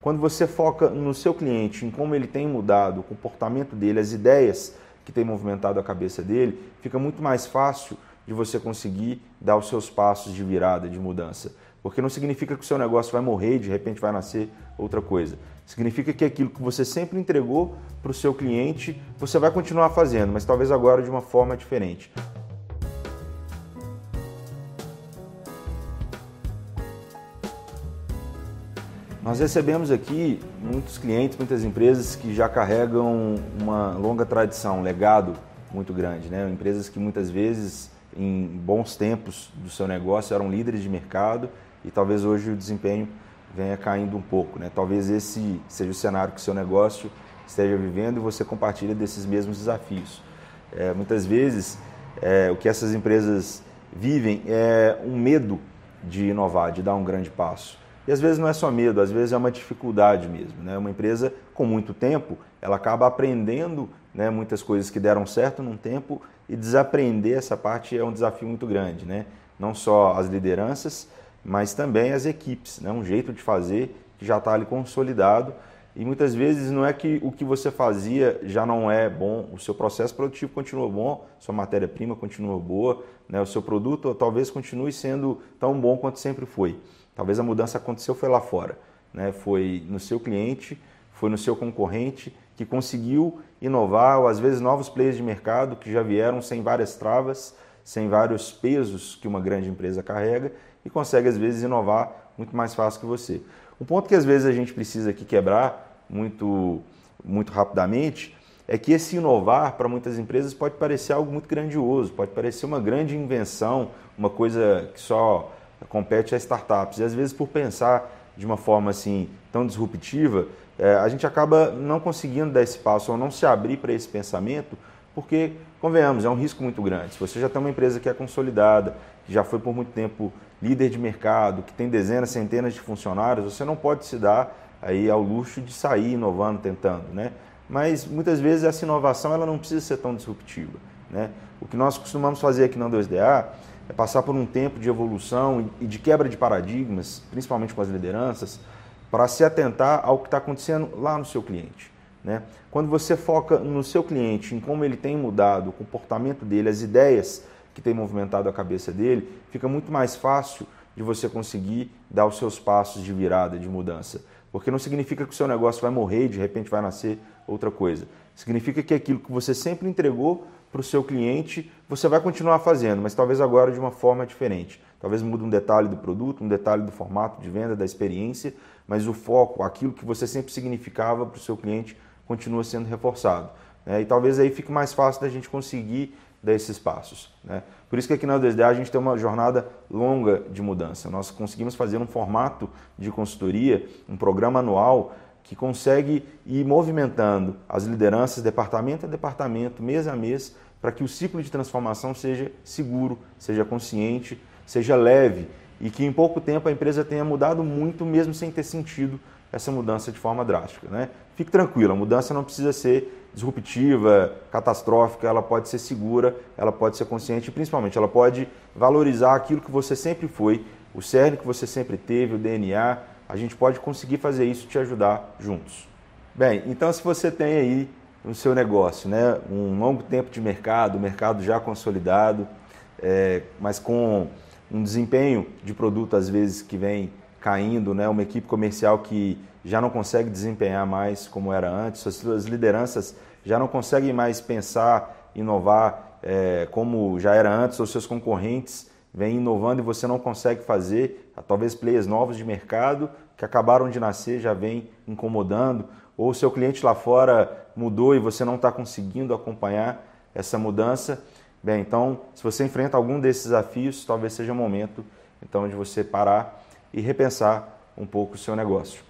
Quando você foca no seu cliente, em como ele tem mudado, o comportamento dele, as ideias que tem movimentado a cabeça dele, fica muito mais fácil de você conseguir dar os seus passos de virada, de mudança. Porque não significa que o seu negócio vai morrer e de repente vai nascer outra coisa. Significa que aquilo que você sempre entregou para o seu cliente, você vai continuar fazendo, mas talvez agora de uma forma diferente. Nós recebemos aqui muitos clientes, muitas empresas que já carregam uma longa tradição, um legado muito grande, né? Empresas que muitas vezes, em bons tempos do seu negócio, eram líderes de mercado e talvez hoje o desempenho venha caindo um pouco, né? Talvez esse seja o cenário que o seu negócio esteja vivendo e você compartilha desses mesmos desafios. É, muitas vezes, é, o que essas empresas vivem é um medo de inovar, de dar um grande passo. E às vezes não é só medo, às vezes é uma dificuldade mesmo. Né? Uma empresa com muito tempo, ela acaba aprendendo né, muitas coisas que deram certo num tempo e desaprender essa parte é um desafio muito grande. Né? Não só as lideranças, mas também as equipes. Né? Um jeito de fazer que já está ali consolidado e muitas vezes não é que o que você fazia já não é bom, o seu processo produtivo continua bom, sua matéria-prima continua boa, né? o seu produto talvez continue sendo tão bom quanto sempre foi. Talvez a mudança aconteceu foi lá fora, né? Foi no seu cliente, foi no seu concorrente que conseguiu inovar, ou às vezes novos players de mercado que já vieram sem várias travas, sem vários pesos que uma grande empresa carrega e consegue às vezes inovar muito mais fácil que você. Um ponto que às vezes a gente precisa aqui quebrar muito muito rapidamente é que esse inovar para muitas empresas pode parecer algo muito grandioso, pode parecer uma grande invenção, uma coisa que só compete a startups. E às vezes, por pensar de uma forma assim tão disruptiva, é, a gente acaba não conseguindo dar esse passo ou não se abrir para esse pensamento, porque, convenhamos, é um risco muito grande. Se você já tem uma empresa que é consolidada, que já foi por muito tempo líder de mercado, que tem dezenas, centenas de funcionários, você não pode se dar aí ao luxo de sair inovando, tentando, né? Mas muitas vezes essa inovação ela não precisa ser tão disruptiva, né? O que nós costumamos fazer aqui na 2DA é passar por um tempo de evolução e de quebra de paradigmas, principalmente com as lideranças, para se atentar ao que está acontecendo lá no seu cliente. Né? Quando você foca no seu cliente, em como ele tem mudado, o comportamento dele, as ideias que tem movimentado a cabeça dele, fica muito mais fácil de você conseguir dar os seus passos de virada, de mudança. Porque não significa que o seu negócio vai morrer e de repente vai nascer outra coisa. Significa que aquilo que você sempre entregou para o seu cliente, você vai continuar fazendo, mas talvez agora de uma forma diferente. Talvez mude um detalhe do produto, um detalhe do formato de venda, da experiência, mas o foco, aquilo que você sempre significava para o seu cliente, continua sendo reforçado. Né? E talvez aí fique mais fácil da gente conseguir dar esses passos. Né? Por isso que aqui na 2D a gente tem uma jornada longa de mudança. Nós conseguimos fazer um formato de consultoria, um programa anual que consegue ir movimentando as lideranças, departamento a departamento, mês a mês, para que o ciclo de transformação seja seguro, seja consciente, seja leve e que em pouco tempo a empresa tenha mudado muito, mesmo sem ter sentido essa mudança de forma drástica. Né? Fique tranquilo, a mudança não precisa ser disruptiva, catastrófica, ela pode ser segura, ela pode ser consciente e principalmente ela pode valorizar aquilo que você sempre foi, o cerne que você sempre teve, o DNA, a gente pode conseguir fazer isso te ajudar juntos. Bem, então se você tem aí no seu negócio né, um longo tempo de mercado, o mercado já consolidado, é, mas com um desempenho de produto às vezes que vem caindo, né, uma equipe comercial que já não consegue desempenhar mais como era antes, as suas lideranças já não conseguem mais pensar, inovar é, como já era antes, os seus concorrentes vem inovando e você não consegue fazer, talvez players novos de mercado que acabaram de nascer já vem incomodando, ou seu cliente lá fora mudou e você não está conseguindo acompanhar essa mudança. Bem, então, se você enfrenta algum desses desafios, talvez seja o momento então de você parar e repensar um pouco o seu negócio.